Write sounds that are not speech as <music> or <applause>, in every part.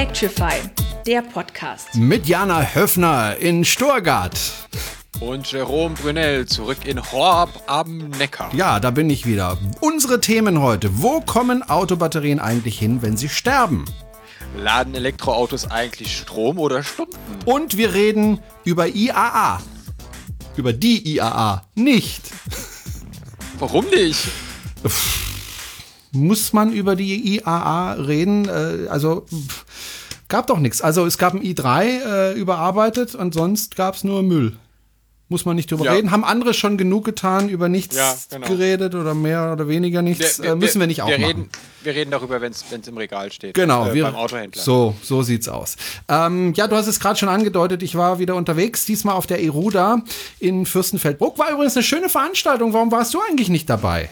Electrify, der Podcast. Mit Jana Höfner in Storgard. Und Jerome Brunel zurück in Horb am Neckar. Ja, da bin ich wieder. Unsere Themen heute. Wo kommen Autobatterien eigentlich hin, wenn sie sterben? Laden Elektroautos eigentlich Strom oder Stunden? Und wir reden über IAA. Über die IAA. Nicht. Warum nicht? Muss man über die IAA reden? Äh, also pff, gab doch nichts. Also es gab ein i3 äh, überarbeitet und sonst gab es nur Müll. Muss man nicht drüber Ja. reden. Haben andere schon genug getan, über nichts Ja, genau. geredet oder mehr oder weniger nichts. äh, müssen wir nicht auch wir machen. Reden, wir reden darüber, wenn es im Regal steht. Genau, äh, wir, beim Autohändler. So, so sieht's aus. Ähm, ja, du hast es gerade schon angedeutet, ich war wieder unterwegs, diesmal auf der Eruda in Fürstenfeldbruck. War übrigens eine schöne Veranstaltung. Warum warst du eigentlich nicht dabei?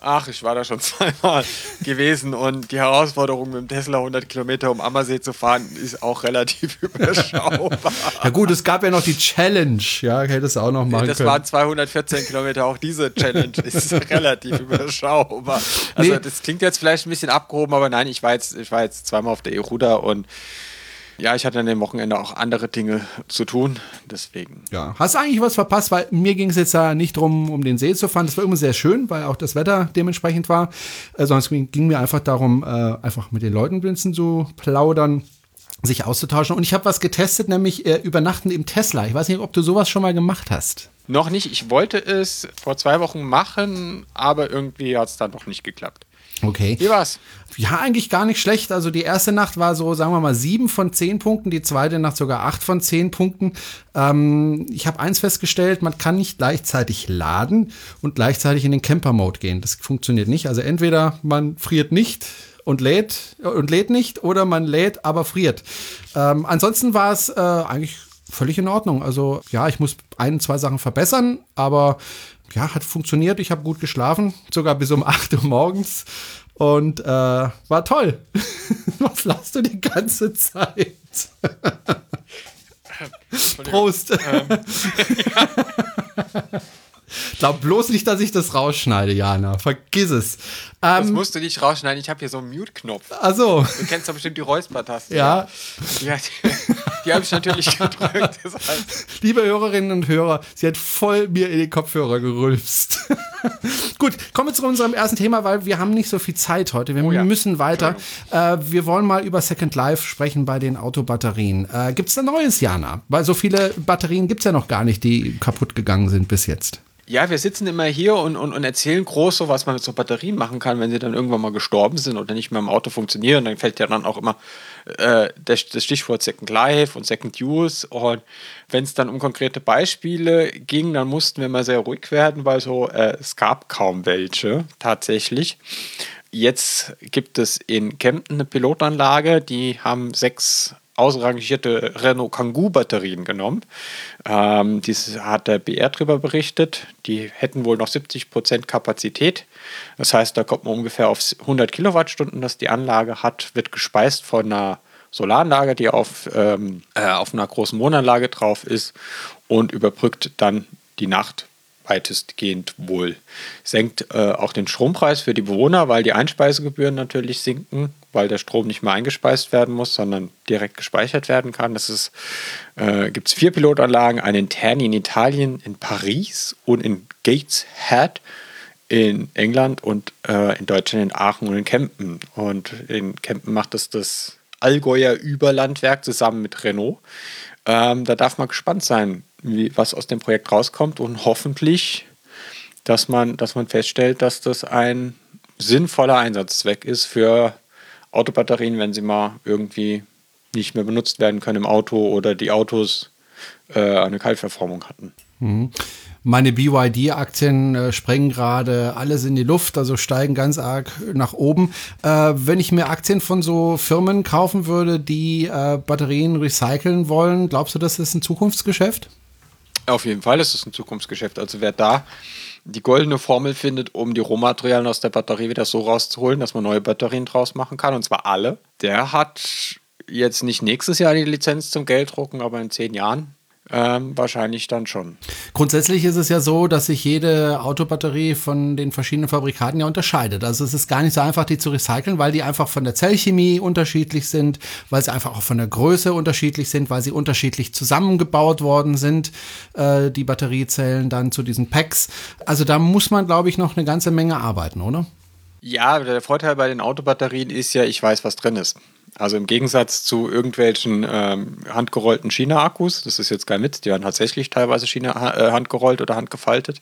Ach, ich war da schon <laughs> zweimal gewesen und die Herausforderung mit dem Tesla 100 Kilometer um Ammersee zu fahren ist auch relativ <laughs> überschaubar. Ja gut, es gab ja noch die Challenge. Ja, hättest du auch noch machen Das können. waren 214 Kilometer, auch diese Challenge <laughs> ist relativ überschaubar. Also Nee. das klingt jetzt vielleicht ein bisschen abgehoben, aber nein, ich war jetzt, ich war jetzt zweimal auf der Eruda und ja, ich hatte an dem Wochenende auch andere Dinge zu tun, deswegen. Ja, hast du eigentlich was verpasst, weil mir ging es jetzt da nicht drum, um den See zu fahren. Das war immer sehr schön, weil auch das Wetter dementsprechend war. Äh, es ging mir einfach darum, äh, einfach mit den Leuten ein bisschen zu plaudern, sich auszutauschen. Und ich habe was getestet, nämlich äh, Übernachten im Tesla. Ich weiß nicht, ob du sowas schon mal gemacht hast. Noch nicht, ich wollte es vor zwei Wochen machen, aber irgendwie hat es dann noch nicht geklappt. Okay. Wie war's? Ja, eigentlich gar nicht schlecht. Also die erste Nacht war so, sagen wir mal, sieben von zehn Punkten, die zweite Nacht sogar acht von zehn Punkten. Ähm, ich habe eins festgestellt, man kann nicht gleichzeitig laden und gleichzeitig in den Camper-Mode gehen. Das funktioniert nicht. Also entweder man friert nicht und lädt und lädt nicht oder man lädt, aber friert. Ähm, ansonsten war es äh, eigentlich völlig in Ordnung. Also ja, ich muss ein, zwei Sachen verbessern, aber ja, hat funktioniert. Ich habe gut geschlafen, sogar bis um <laughs> 8 Uhr morgens. Und äh, war toll. <laughs> Was lachst du die ganze Zeit? Prost. <laughs> Glaub bloß nicht, dass ich das rausschneide, Jana. Vergiss es. Das Ähm, musst du nicht rausschneiden, ich habe hier so einen Mute-Knopf. also, Du kennst doch bestimmt die Räuspertaste. ja, Die, hat- die habe ich natürlich gedrückt. Das heißt, liebe Hörerinnen und Hörer, sie hat voll mir in die Kopfhörer gerülpst. <laughs> Gut, kommen wir zu unserem ersten Thema, weil wir haben nicht so viel Zeit heute. Wir Oh ja. müssen weiter. Äh, wir wollen mal über Second Life sprechen bei den Autobatterien. Äh, gibt es da Neues, Jana? Weil so viele Batterien gibt es ja noch gar nicht, die kaputt gegangen sind bis jetzt. Ja, wir sitzen immer hier und, und, und erzählen groß so, was man mit so Batterien machen kann, wenn sie dann irgendwann mal gestorben sind oder nicht mehr im Auto funktionieren. Dann fällt ja dann auch immer äh, das, das Stichwort Second Life und Second Use. Und wenn es dann um konkrete Beispiele ging, dann mussten wir mal sehr ruhig werden, weil so äh, es gab kaum welche tatsächlich. Jetzt gibt es in Kempten eine Pilotanlage, die haben sechs ausrangierte Renault Kangoo Batterien genommen. Ähm, dies hat der BR drüber berichtet. Die hätten wohl noch 70% Kapazität. Das heißt, da kommt man ungefähr auf 100 Kilowattstunden, das die Anlage hat, wird gespeist von einer Solaranlage, die auf, ähm, äh, auf einer großen Wohnanlage drauf ist und überbrückt dann die Nacht weitestgehend wohl. Senkt äh, auch den Strompreis für die Bewohner, weil die Einspeisegebühren natürlich sinken, weil der Strom nicht mehr eingespeist werden muss, sondern direkt gespeichert werden kann. Ist, äh, gibt es vier Pilotanlagen, eine in Terni in Italien, in Paris und in Gateshead in England und äh, in Deutschland in Aachen und in Kempen. Und in Kempen macht das das Allgäuer Überlandwerk zusammen mit Renault. Ähm, da darf man gespannt sein, wie, was aus dem Projekt rauskommt und hoffentlich, dass man, dass man feststellt, dass das ein sinnvoller Einsatzzweck ist für Autobatterien, wenn sie mal irgendwie nicht mehr benutzt werden können im Auto oder die Autos äh, eine Kaltverformung hatten. Meine BYD-Aktien äh, sprengen gerade alles in die Luft, also steigen ganz arg nach oben. Äh, wenn ich mir Aktien von so Firmen kaufen würde, die äh, Batterien recyceln wollen, glaubst du, das ist ein Zukunftsgeschäft? Auf jeden Fall ist es ein Zukunftsgeschäft. Also wer da die goldene Formel findet, um die Rohmaterialien aus der Batterie wieder so rauszuholen, dass man neue Batterien draus machen kann, und zwar alle, der hat jetzt nicht nächstes Jahr die Lizenz zum Gelddrucken, aber in zehn Jahren ähm, wahrscheinlich dann schon. Grundsätzlich ist es ja so, dass sich jede Autobatterie von den verschiedenen Fabrikaten ja unterscheidet. Also es ist gar nicht so einfach, die zu recyceln, weil die einfach von der Zellchemie unterschiedlich sind, weil sie einfach auch von der Größe unterschiedlich sind, weil sie unterschiedlich zusammengebaut worden sind, äh, die Batteriezellen dann zu diesen Packs. Also da muss man, glaube ich, noch eine ganze Menge arbeiten, oder? Ja, der Vorteil bei den Autobatterien ist ja, ich weiß, was drin ist. Also im Gegensatz zu irgendwelchen ähm, handgerollten China-Akkus, das ist jetzt kein Witz, die werden tatsächlich teilweise China äh, handgerollt oder handgefaltet,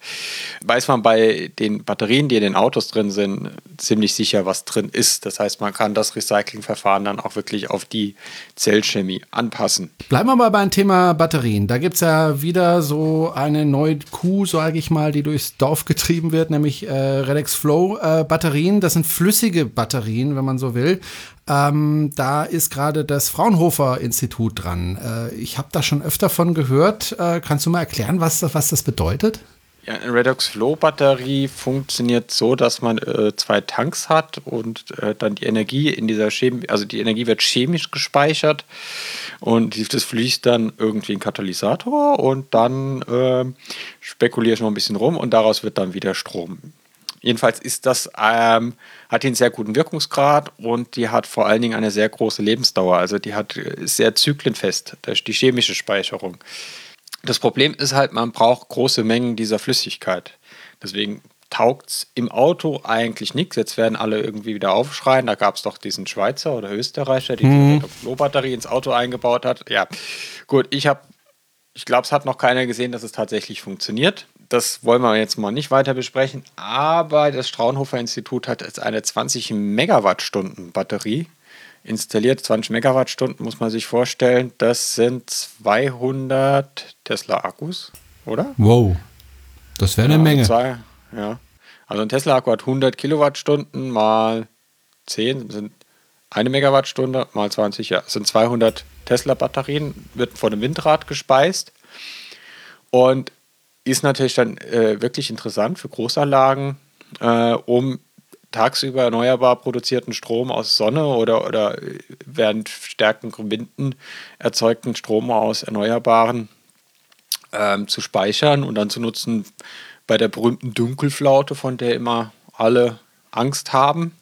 weiß man bei den Batterien, die in den Autos drin sind, ziemlich sicher, was drin ist. Das heißt, man kann das Recyclingverfahren dann auch wirklich auf die Zellchemie anpassen. Bleiben wir mal beim Thema Batterien. Da gibt es ja wieder so eine neue Kuh, sage ich mal, die durchs Dorf getrieben wird, nämlich äh, Redex Flow äh, Batterien. Das sind flüssige Batterien, wenn man so will. Ähm, da ist gerade das Fraunhofer Institut dran. Äh, ich habe da schon öfter von gehört. Äh, kannst du mal erklären, was das, was das bedeutet? Ja, eine Redox Flow Batterie funktioniert so, dass man äh, zwei Tanks hat und äh, dann die Energie in dieser Chemie, also die Energie wird chemisch gespeichert und das fließt dann irgendwie in Katalysator und dann äh, spekuliere ich noch ein bisschen rum und daraus wird dann wieder Strom. Jedenfalls ist das, ähm, hat einen sehr guten Wirkungsgrad und die hat vor allen Dingen eine sehr große Lebensdauer. Also die hat sehr zyklenfest, ist die chemische Speicherung. Das Problem ist halt, man braucht große Mengen dieser Flüssigkeit. Deswegen taugt es im Auto eigentlich nichts. Jetzt werden alle irgendwie wieder aufschreien. Da gab es doch diesen Schweizer oder Österreicher, der mhm. die Flow-Batterie ins Auto eingebaut hat. Ja, gut, ich habe, ich glaube, es hat noch keiner gesehen, dass es tatsächlich funktioniert das wollen wir jetzt mal nicht weiter besprechen, aber das Straunhofer Institut hat jetzt eine 20 Megawattstunden Batterie installiert. 20 Megawattstunden muss man sich vorstellen, das sind 200 Tesla-Akkus, oder? Wow, das wäre eine ja, Menge. Also zwei, ja. Also ein Tesla-Akku hat 100 Kilowattstunden mal 10 sind eine Megawattstunde mal 20, ja, sind 200 Tesla-Batterien, wird von einem Windrad gespeist. Und ist natürlich dann äh, wirklich interessant für Großanlagen, äh, um tagsüber erneuerbar produzierten Strom aus Sonne oder, oder während stärkeren Winden erzeugten Strom aus Erneuerbaren ähm, zu speichern und dann zu nutzen bei der berühmten Dunkelflaute, von der immer alle Angst haben.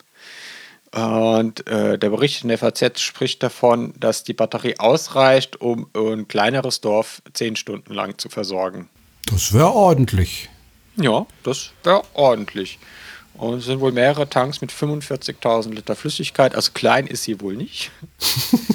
Und äh, der Bericht in der FAZ spricht davon, dass die Batterie ausreicht, um ein kleineres Dorf zehn Stunden lang zu versorgen. Das wäre ordentlich. Ja, das wäre ordentlich. Und es sind wohl mehrere Tanks mit 45.000 Liter Flüssigkeit. Also klein ist sie wohl nicht. <laughs>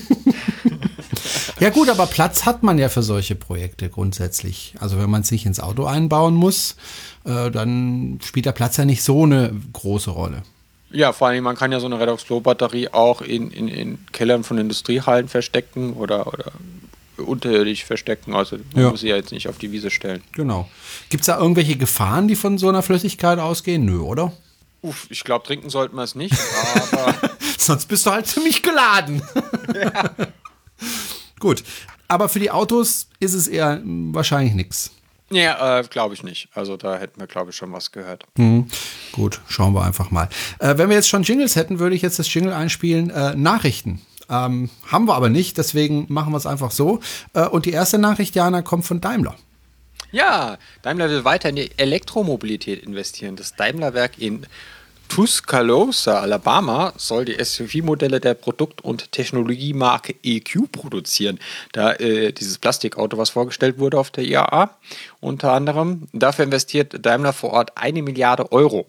ja gut, aber Platz hat man ja für solche Projekte grundsätzlich. Also wenn man es nicht ins Auto einbauen muss, äh, dann spielt der Platz ja nicht so eine große Rolle. Ja, vor allem, man kann ja so eine Redox Flow Batterie auch in, in, in Kellern von Industriehallen verstecken oder, oder unterirdisch verstecken. Also man ja. muss sie ja jetzt nicht auf die Wiese stellen. Genau. Gibt es da irgendwelche Gefahren, die von so einer Flüssigkeit ausgehen? Nö, oder? Uff, ich glaube, trinken sollten wir es nicht, aber. <laughs> Sonst bist du halt ziemlich geladen. ja. <laughs> Gut. Aber für die Autos ist es eher wahrscheinlich nichts. Ja, äh, glaube ich nicht. Also da hätten wir, glaube ich, schon was gehört. Mhm. Gut, schauen wir einfach mal. Äh, wenn wir jetzt schon Jingles hätten, würde ich jetzt das Jingle einspielen. Äh, Nachrichten. Ähm, haben wir aber nicht, deswegen machen wir es einfach so. Äh, und die erste Nachricht, Jana, kommt von Daimler. Ja, Daimler will weiter in die Elektromobilität investieren. Das Daimlerwerk in Tuscaloosa, Alabama, soll die SUV-Modelle der Produkt- und Technologiemarke EQ produzieren. Da äh, dieses Plastikauto, was vorgestellt wurde auf der IAA, unter anderem. Dafür investiert Daimler vor Ort eine Milliarde Euro.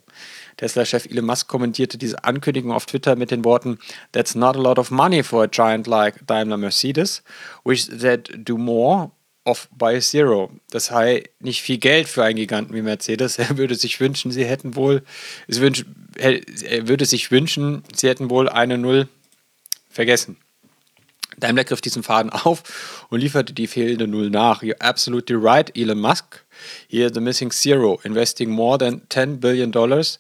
Tesla-Chef Elon Musk kommentierte diese Ankündigung auf Twitter mit den Worten: That's not a lot of money for a giant like Daimler Mercedes, which that do more of by zero. Das sei nicht viel Geld für einen Giganten wie Mercedes. Er würde sich wünschen, sie hätten wohl, es wünsch, er würde sich wünschen, sie hätten wohl eine Null vergessen. Daimler griff diesen Faden auf und lieferte die fehlende Null nach. You're absolutely right, Elon Musk. Here the missing zero, investing more than 10 billion dollars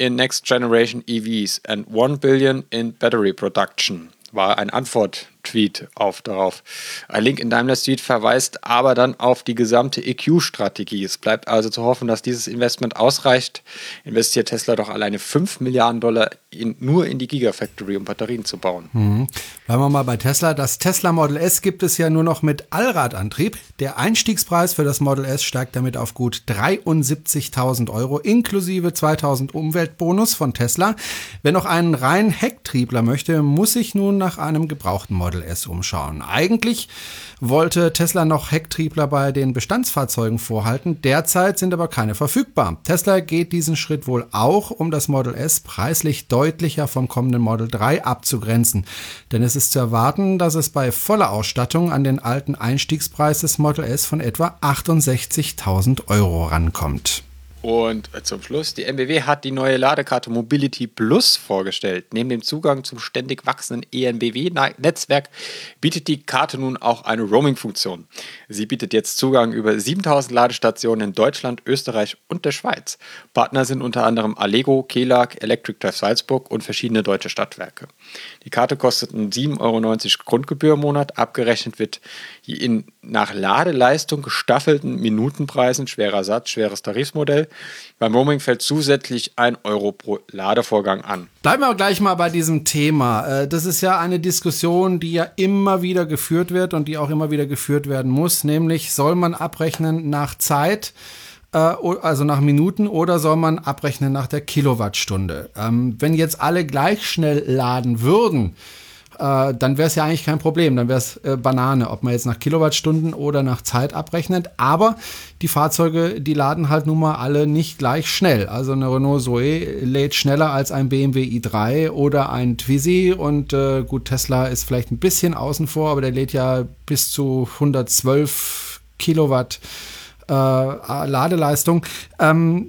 in next generation EVs and 1 billion in battery production, war eine Antwort Tweet auf darauf. Ein Link in Daimler Tweet verweist aber dann auf die gesamte EQ-Strategie. Es bleibt also zu hoffen, dass dieses Investment ausreicht. Investiert Tesla doch alleine 5 Milliarden Dollar in, nur in die Gigafactory, um Batterien zu bauen. Mhm. Bleiben wir mal bei Tesla. Das Tesla Model S gibt es ja nur noch mit Allradantrieb. Der Einstiegspreis für das Model S steigt damit auf gut 73.000 Euro inklusive 2.000 Umweltbonus von Tesla. Wer noch einen reinen Hecktriebler möchte, muss sich nun nach einem gebrauchten Model Model S umschauen. Eigentlich wollte Tesla noch Hecktriebler bei den Bestandsfahrzeugen vorhalten. Derzeit sind aber keine verfügbar. Tesla geht diesen Schritt wohl auch, um das Model S preislich deutlicher vom kommenden Model 3 abzugrenzen. Denn es ist zu erwarten, dass es bei voller Ausstattung an den alten Einstiegspreis des Model S von etwa 68.000 Euro rankommt. Und zum Schluss, die MBW hat die neue Ladekarte Mobility Plus vorgestellt. Neben dem Zugang zum ständig wachsenden ENBW-Netzwerk bietet die Karte nun auch eine Roaming-Funktion. Sie bietet jetzt Zugang über 7000 Ladestationen in Deutschland, Österreich und der Schweiz. Partner sind unter anderem Allego, Kelag, Electric Drive Salzburg und verschiedene deutsche Stadtwerke. Die Karte kostet 7,90 Euro Grundgebühr im Monat. Abgerechnet wird in nach Ladeleistung gestaffelten Minutenpreisen, schwerer Satz, schweres Tarifmodell. Beim Roaming fällt zusätzlich 1 Euro pro Ladevorgang an. Bleiben wir gleich mal bei diesem Thema. Äh, das ist ja eine Diskussion, die ja immer wieder geführt wird und die auch immer wieder geführt werden muss, nämlich soll man abrechnen nach Zeit? Äh, also nach Minuten oder soll man abrechnen nach der Kilowattstunde? Ähm, wenn jetzt alle gleich schnell laden würden, äh, dann wäre es ja eigentlich kein Problem. Dann wäre es äh, Banane, ob man jetzt nach Kilowattstunden oder nach Zeit abrechnet. Aber die Fahrzeuge, die laden halt nun mal alle nicht gleich schnell. Also eine Renault Zoe lädt schneller als ein BMW i3 oder ein Twizy. Und äh, gut, Tesla ist vielleicht ein bisschen außen vor, aber der lädt ja bis zu 112 Kilowatt. Äh, Ladeleistung. Ähm,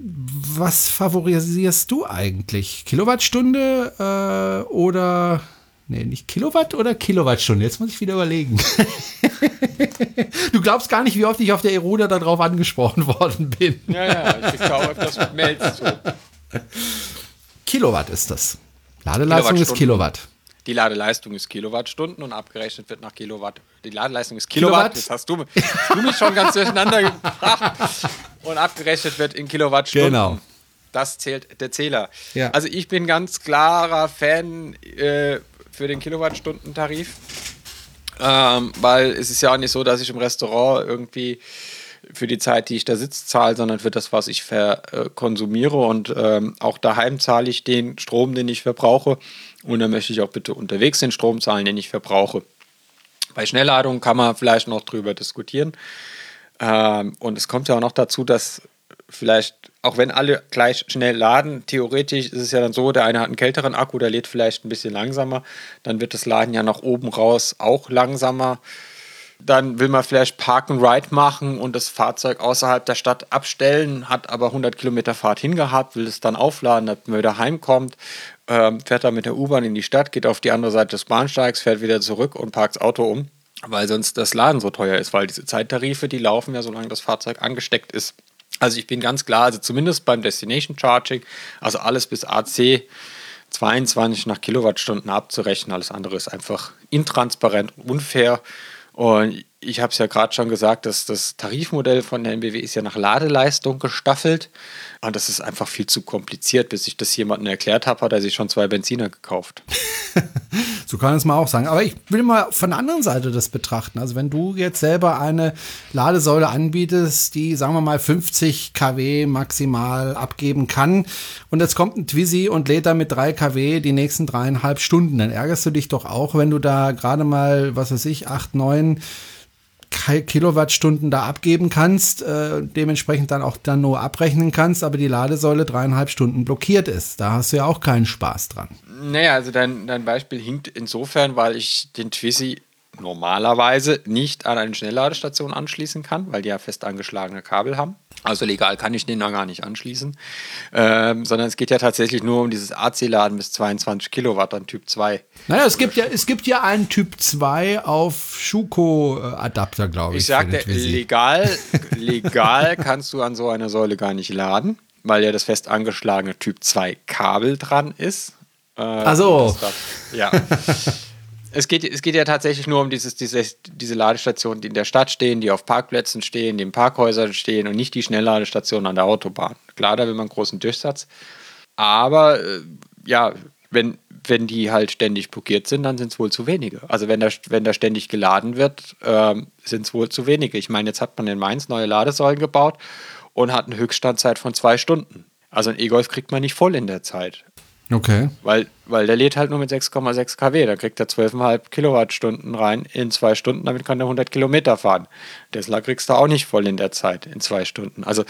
was favorisierst du eigentlich? Kilowattstunde äh, oder Nee, nicht Kilowatt oder Kilowattstunde? Jetzt muss ich wieder überlegen. <laughs> du glaubst gar nicht, wie oft ich auf der Eruda darauf angesprochen <laughs> worden bin. ja, ja, ich bekam öfters mit Mails zu. Kilowatt ist das. Ladeleistung ist Kilowatt. Die Ladeleistung ist Kilowattstunden und abgerechnet wird nach Kilowatt. Die Ladeleistung ist Kilowatt. Kilowatt. Das hast du, hast du mich schon ganz durcheinander gebracht. Und abgerechnet wird in Kilowattstunden. Genau. Das zählt der Zähler. Ja. Also ich bin ganz klarer Fan äh, für den Kilowattstunden-Tarif. Ähm, weil es ist ja auch nicht so, dass ich im Restaurant irgendwie für die Zeit, die ich da sitze, zahle, sondern für das, was ich verkonsumiere. Und ähm, auch daheim zahle ich den Strom, den ich verbrauche. Und dann möchte ich auch bitte unterwegs den Strom zahlen, den ich verbrauche. Bei Schnellladungen kann man vielleicht noch drüber diskutieren. Ähm, und es kommt ja auch noch dazu, dass vielleicht, auch wenn alle gleich schnell laden, theoretisch ist es ja dann so, der eine hat einen kälteren Akku, der lädt vielleicht ein bisschen langsamer, dann wird das Laden ja nach oben raus auch langsamer. Dann will man vielleicht Park and Ride machen und das Fahrzeug außerhalb der Stadt abstellen, hat aber 100 Kilometer Fahrt hingehabt, will es dann aufladen, damit man wieder heimkommt, ähm, fährt dann mit der U-Bahn in die Stadt, geht auf die andere Seite des Bahnsteigs, fährt wieder zurück und parkt das Auto um, weil sonst das Laden so teuer ist, weil diese Zeittarife, die laufen ja, solange das Fahrzeug angesteckt ist. Also ich bin ganz klar, also zumindest beim Destination Charging, also alles bis AC 22 nach Kilowattstunden abzurechnen, alles andere ist einfach intransparent unfair. Und ich habe es ja gerade schon gesagt, dass das Tarifmodell von der NBW ist ja nach Ladeleistung gestaffelt. Und das ist einfach viel zu kompliziert. Bis ich das jemandem erklärt habe, hat er sich schon zwei Benziner gekauft. <laughs> so kann es mal auch sagen. Aber ich will mal von der anderen Seite das betrachten. Also wenn du jetzt selber eine Ladesäule anbietest, die, sagen wir mal, 50 kW maximal abgeben kann und jetzt kommt ein Twizy und lädt da mit 3 kW die nächsten dreieinhalb Stunden, dann ärgerst du dich doch auch, wenn du da gerade mal, was weiß ich, 8, 9 Kilowattstunden da abgeben kannst, äh, dementsprechend dann auch dann nur abrechnen kannst, aber die Ladesäule dreieinhalb Stunden blockiert ist. Da hast du ja auch keinen Spaß dran. Naja, also dein, dein Beispiel hinkt insofern, weil ich den Twizy normalerweise nicht an eine Schnellladestation anschließen kann, weil die ja fest angeschlagene Kabel haben. Also legal kann ich den da gar nicht anschließen, ähm, sondern es geht ja tatsächlich nur um dieses AC-Laden bis 22 Kilowatt an Typ 2. Naja, es gibt ja, es gibt ja einen Typ 2 auf Schuko-Adapter, glaube ich. Ich sagte, legal, <laughs> legal kannst du an so einer Säule gar nicht laden, weil ja das fest angeschlagene Typ 2 Kabel dran ist. Äh, Ach so. ja. <laughs> es geht, es geht ja tatsächlich nur um dieses, diese, diese Ladestationen, die in der Stadt stehen, die auf Parkplätzen stehen, die in Parkhäusern stehen und nicht die Schnellladestationen an der Autobahn. Klar, da will man einen großen Durchsatz. Aber äh, ja, wenn, wenn die halt ständig blockiert sind, dann sind es wohl zu wenige. Also wenn da, wenn da ständig geladen wird, ähm, sind es wohl zu wenige. Ich meine, jetzt hat man in Mainz neue Ladesäulen gebaut und hat eine Höchststandzeit von zwei Stunden. Also ein E-Golf kriegt man nicht voll in der Zeit. Okay. Weil, weil der lädt halt nur mit 6,6 kW. Da kriegt er 12,5 Kilowattstunden rein in zwei Stunden. Damit kann er 100 Kilometer fahren. Tesla kriegst du auch nicht voll in der Zeit, in zwei Stunden. Also,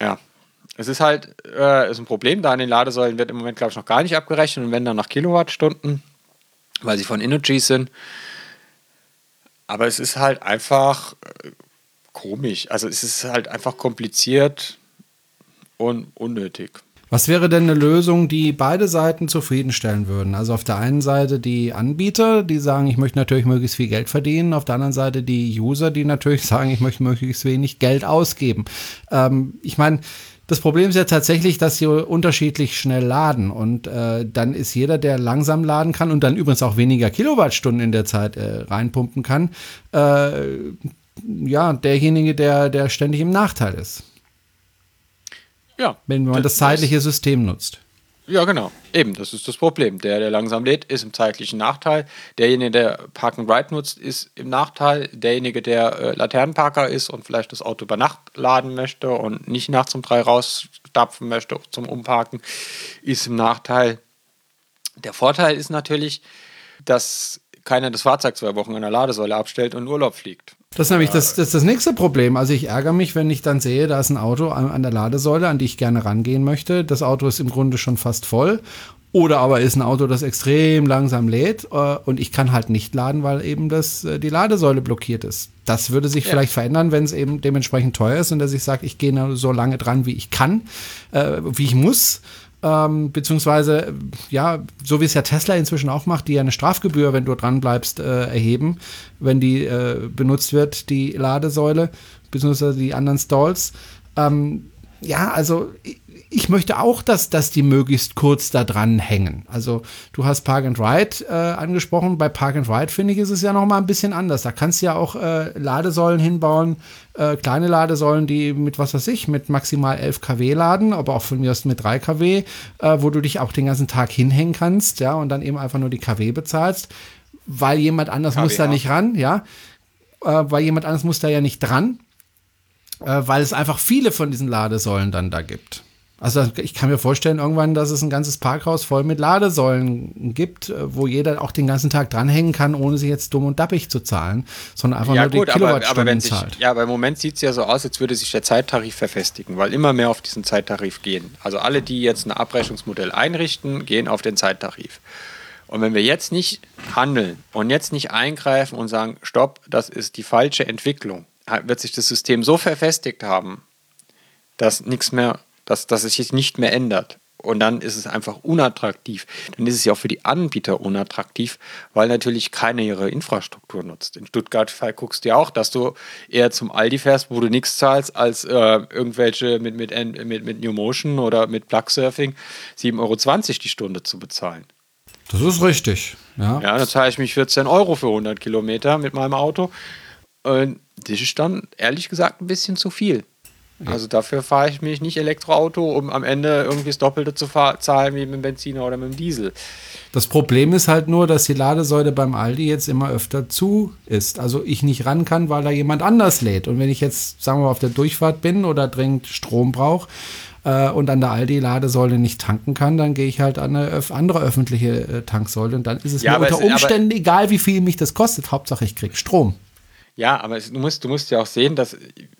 ja. Es ist halt äh, ist ein Problem. Da an den Ladesäulen wird im Moment, glaube ich, noch gar nicht abgerechnet. Und wenn dann nach Kilowattstunden, weil sie von Energy sind. Aber es ist halt einfach äh, komisch. Also, es ist halt einfach kompliziert und unnötig. Was wäre denn eine Lösung, die beide Seiten zufriedenstellen würden? Also auf der einen Seite die Anbieter, die sagen, ich möchte natürlich möglichst viel Geld verdienen, auf der anderen Seite die User, die natürlich <laughs> sagen, ich möchte möglichst wenig Geld ausgeben. Ähm, ich meine, das Problem ist ja tatsächlich, dass sie unterschiedlich schnell laden und äh, dann ist jeder, der langsam laden kann und dann übrigens auch weniger Kilowattstunden in der Zeit äh, reinpumpen kann, äh, ja, derjenige, der, der ständig im Nachteil ist. Ja. Wenn man das, das zeitliche System nutzt. Ja, genau. Eben, das ist das Problem. Der, der langsam lädt, ist im zeitlichen Nachteil. Derjenige, der Park and Ride nutzt, ist im Nachteil. Derjenige, der äh, Laternenparker ist und vielleicht das Auto über Nacht laden möchte und nicht nachts um drei rausstapfen möchte zum Umparken, ist im Nachteil. Der Vorteil ist natürlich, dass keiner das Fahrzeug zwei Wochen an der Ladesäule abstellt und in Urlaub fliegt. Das ist nämlich das, das, das nächste Problem. Also ich ärgere mich, wenn ich dann sehe, da ist ein Auto an, an der Ladesäule, an die ich gerne rangehen möchte. Das Auto ist im Grunde schon fast voll. Oder aber ist ein Auto, das extrem langsam lädt äh, und ich kann halt nicht laden, weil eben das, äh, die Ladesäule blockiert ist. Das würde sich ja. vielleicht verändern, wenn es eben dementsprechend teuer ist und dass ich sage, ich gehe so lange dran, wie ich kann, äh, wie ich muss ähm, beziehungsweise, ja, so wie es ja Tesla inzwischen auch macht, die ja eine Strafgebühr, wenn du dran bleibst, äh, erheben, wenn die äh, benutzt wird, die Ladesäule, beziehungsweise die anderen Stalls. Ähm, ja, also ich möchte auch, dass, dass die möglichst kurz da dran hängen. Also du hast Park and Ride äh, angesprochen. Bei Park and Ride finde ich, ist es ja noch mal ein bisschen anders. Da kannst du ja auch äh, Ladesäulen hinbauen, äh, kleine Ladesäulen, die mit was weiß ich, mit maximal 11 kW laden, aber auch von mir aus mit 3 kW, äh, wo du dich auch den ganzen Tag hinhängen kannst, ja, und dann eben einfach nur die kW bezahlst, weil jemand anders KW muss da nicht ran, ja, äh, weil jemand anders muss da ja nicht dran, äh, weil es einfach viele von diesen Ladesäulen dann da gibt. Also ich kann mir vorstellen irgendwann, dass es ein ganzes Parkhaus voll mit Ladesäulen gibt, äh, wo jeder auch den ganzen Tag dranhängen kann, ohne sich jetzt dumm und dappig zu zahlen, sondern einfach ja, nur gut, die Kilowattstunden aber, aber sich, zahlt. Ja, aber im Moment sieht es ja so aus, als würde sich der Zeittarif verfestigen, weil immer mehr auf diesen Zeittarif gehen. Also alle, die jetzt ein Abrechnungsmodell einrichten, gehen auf den Zeittarif. Und wenn wir jetzt nicht handeln und jetzt nicht eingreifen und sagen, stopp, das ist die falsche Entwicklung, wird sich das System so verfestigt haben, dass nichts mehr dass, dass es sich nicht mehr ändert. Und dann ist es einfach unattraktiv. Dann ist es ja auch für die Anbieter unattraktiv, weil natürlich keiner ihre Infrastruktur nutzt. In Stuttgart guckst du ja auch, dass du eher zum Aldi fährst, wo du nichts zahlst, als äh, irgendwelche mit, mit, mit, mit New Motion oder mit Plug Surfing 7,20 Euro die Stunde zu bezahlen. Das ist richtig. Ja, ja dann zahle ich mich 14 Euro für 100 Kilometer mit meinem Auto. Und das ist dann ehrlich gesagt ein bisschen zu viel. Also dafür fahre ich mich nicht Elektroauto, um am Ende irgendwie das Doppelte zu zahlen wie mit dem Benziner oder mit dem Diesel. Das Problem ist halt nur, dass die Ladesäule beim Aldi jetzt immer öfter zu ist. Also ich nicht ran kann, weil da jemand anders lädt. Und wenn ich jetzt, sagen wir mal, auf der Durchfahrt bin oder dringend Strom brauche, äh, und an der Aldi-Ladesäule nicht tanken kann, dann gehe ich halt an eine öf andere öffentliche äh, Tanksäule und dann ist es ja, mir unter es, Umständen egal, wie viel mich das kostet. Hauptsache, ich kriege Strom. Ja, aber es, du, musst, du musst ja auch sehen, dass,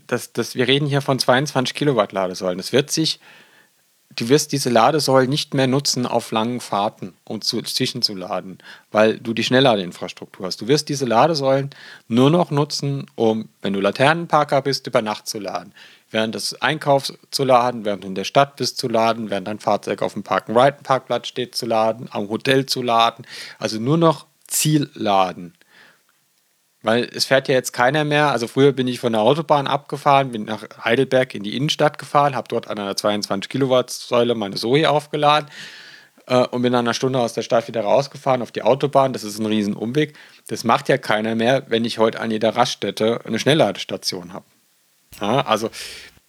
dass, dass wir reden hier von 22 Kilowatt Ladesäulen. Es wird sich, du wirst diese Ladesäulen nicht mehr nutzen auf langen Fahrten, um zu, zwischenzuladen, weil du die Schnellladeinfrastruktur hast. Du wirst diese Ladesäulen nur noch nutzen, um, wenn du Laternenparker bist, über Nacht zu laden. Während des Einkaufs zu laden, während du in der Stadt bist zu laden, während dein Fahrzeug auf dem Park-and-Ride-Parkplatz steht zu laden, am Hotel zu laden. Also nur noch Ziel laden. Weil es fährt ja jetzt keiner mehr. Also früher bin ich von der Autobahn abgefahren, bin nach Heidelberg in die Innenstadt gefahren, habe dort an einer 22 Kilowatt Säule meine Zoe aufgeladen. äh, und bin nach einer Stunde aus der Stadt wieder rausgefahren auf die Autobahn. Das ist ein riesen Umweg. Das macht ja keiner mehr, wenn ich heute an jeder Raststätte eine Schnellladestation habe. Ja, also